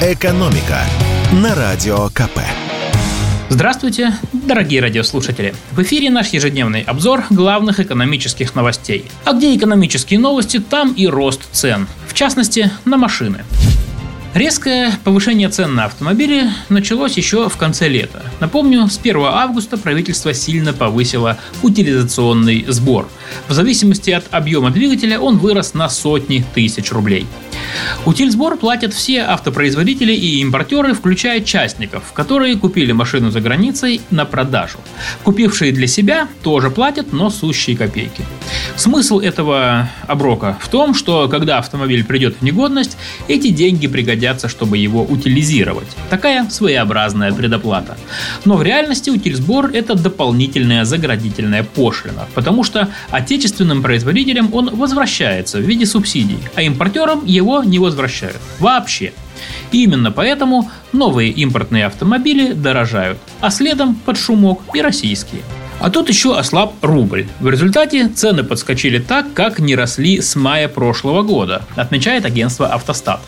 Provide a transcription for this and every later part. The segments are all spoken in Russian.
«Экономика» на Радио КП. Здравствуйте, дорогие радиослушатели! В эфире наш ежедневный обзор главных экономических новостей. А где экономические новости, там и рост цен. В частности, на машины. Резкое повышение цен на автомобили началось еще в конце лета. Напомню, с 1 августа правительство сильно повысило утилизационный сбор. В зависимости от объема двигателя он вырос на сотни тысяч рублей. Утильсбор платят все автопроизводители и импортеры, включая частников, которые купили машину за границей на продажу. Купившие для себя тоже платят, но сущие копейки. Смысл этого оброка в том, что когда автомобиль придет в негодность, эти деньги пригодятся, чтобы его утилизировать. Такая своеобразная предоплата. Но в реальности утильсбор – это дополнительная заградительная пошлина, потому что отечественным производителям он возвращается в виде субсидий, а импортерам его не возвращают. Вообще. И именно поэтому новые импортные автомобили дорожают, а следом под шумок и российские – а тут еще ослаб рубль. В результате цены подскочили так, как не росли с мая прошлого года, отмечает агентство «Автостат».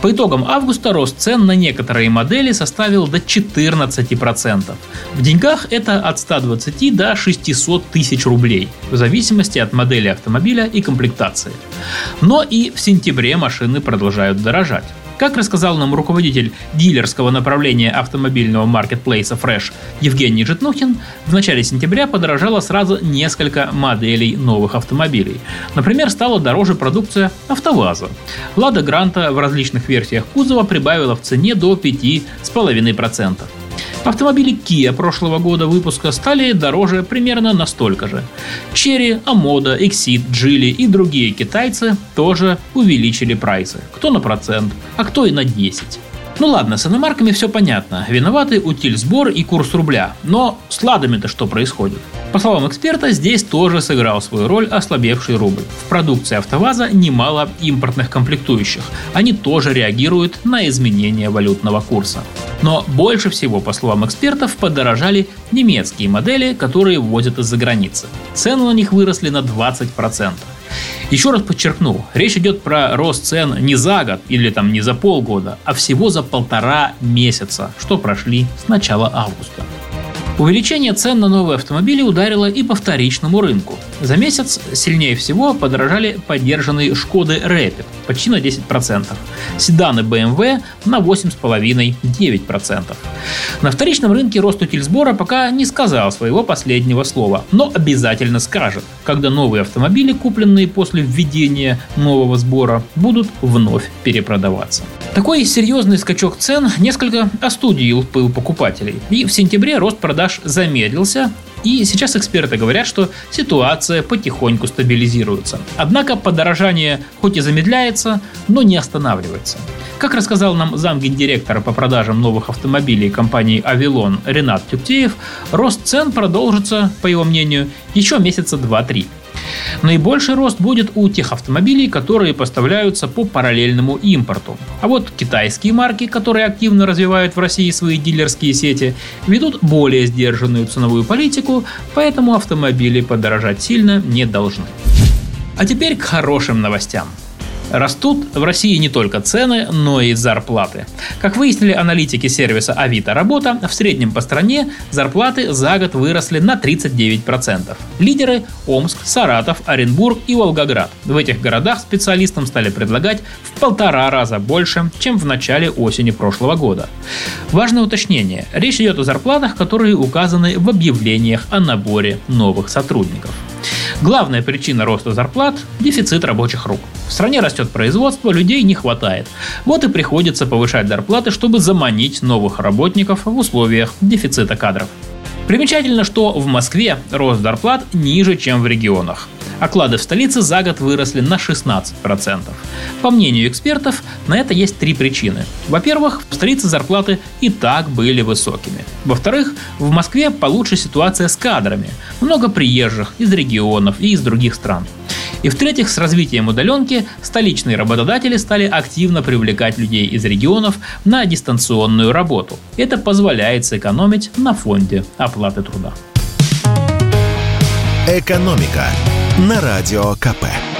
По итогам августа рост цен на некоторые модели составил до 14%. В деньгах это от 120 до 600 тысяч рублей, в зависимости от модели автомобиля и комплектации. Но и в сентябре машины продолжают дорожать. Как рассказал нам руководитель дилерского направления автомобильного маркетплейса Fresh Евгений Житнухин, в начале сентября подорожало сразу несколько моделей новых автомобилей. Например, стала дороже продукция АвтоВАЗа. Лада Гранта в различных версиях кузова прибавила в цене до 5,5%. Автомобили Kia прошлого года выпуска стали дороже примерно настолько же. Cherry, Amoda, Exit, Geely и другие китайцы тоже увеличили прайсы. Кто на процент, а кто и на 10. Ну ладно, с иномарками все понятно. Виноваты утиль сбор и курс рубля. Но с ладами-то что происходит? По словам эксперта, здесь тоже сыграл свою роль ослабевший рубль. В продукции АвтоВАЗа немало импортных комплектующих. Они тоже реагируют на изменение валютного курса. Но больше всего, по словам экспертов, подорожали немецкие модели, которые ввозят из-за границы. Цены на них выросли на 20%. Еще раз подчеркну, речь идет про рост цен не за год или там не за полгода, а всего за полтора месяца, что прошли с начала августа. Увеличение цен на новые автомобили ударило и по вторичному рынку. За месяц сильнее всего подорожали поддержанные Шкоды Rapid почти на 10%, седаны BMW на 8,5-9%. На вторичном рынке рост утильсбора пока не сказал своего последнего слова, но обязательно скажет, когда новые автомобили, купленные после введения нового сбора, будут вновь перепродаваться. Такой серьезный скачок цен несколько остудил пыл покупателей, и в сентябре рост продаж замедлился, и сейчас эксперты говорят, что ситуация потихоньку стабилизируется. Однако подорожание хоть и замедляется, но не останавливается. Как рассказал нам замгендиректора по продажам новых автомобилей компании «Авилон» Ренат Тюктеев, рост цен продолжится, по его мнению, еще месяца 2-3. Наибольший рост будет у тех автомобилей, которые поставляются по параллельному импорту. А вот китайские марки, которые активно развивают в России свои дилерские сети, ведут более сдержанную ценовую политику, поэтому автомобили подорожать сильно не должны. А теперь к хорошим новостям. Растут в России не только цены, но и зарплаты. Как выяснили аналитики сервиса Авито Работа, в среднем по стране зарплаты за год выросли на 39%. Лидеры – Омск, Саратов, Оренбург и Волгоград. В этих городах специалистам стали предлагать в полтора раза больше, чем в начале осени прошлого года. Важное уточнение. Речь идет о зарплатах, которые указаны в объявлениях о наборе новых сотрудников. Главная причина роста зарплат – дефицит рабочих рук. В стране растет производство, людей не хватает. Вот и приходится повышать зарплаты, чтобы заманить новых работников в условиях дефицита кадров. Примечательно, что в Москве рост зарплат ниже, чем в регионах. Оклады в столице за год выросли на 16%. По мнению экспертов, на это есть три причины. Во-первых, в столице зарплаты и так были высокими. Во-вторых, в Москве получше ситуация с кадрами. Много приезжих из регионов и из других стран. И в-третьих, с развитием удаленки столичные работодатели стали активно привлекать людей из регионов на дистанционную работу. Это позволяет сэкономить на фонде оплаты труда. Экономика на радио КП.